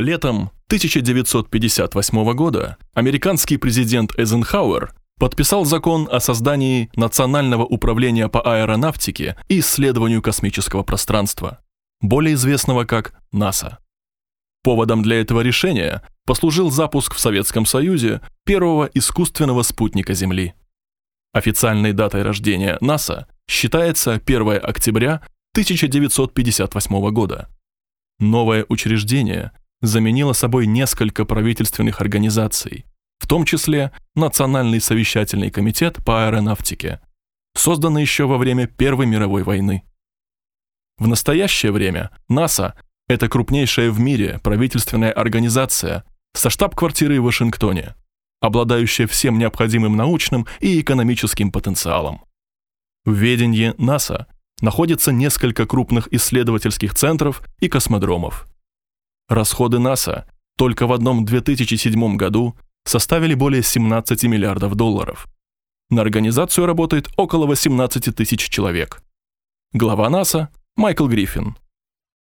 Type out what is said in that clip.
Летом 1958 года американский президент Эйзенхауэр подписал закон о создании Национального управления по аэронавтике и исследованию космического пространства, более известного как НАСА. Поводом для этого решения послужил запуск в Советском Союзе первого искусственного спутника Земли. Официальной датой рождения НАСА считается 1 октября 1958 года. Новое учреждение заменило собой несколько правительственных организаций, в том числе Национальный совещательный комитет по аэронавтике, созданный еще во время Первой мировой войны. В настоящее время НАСА – это крупнейшая в мире правительственная организация со штаб-квартирой в Вашингтоне, обладающая всем необходимым научным и экономическим потенциалом. В ведении НАСА находится несколько крупных исследовательских центров и космодромов. Расходы НАСА только в одном 2007 году составили более 17 миллиардов долларов. На организацию работает около 18 тысяч человек. Глава НАСА Майкл Гриффин –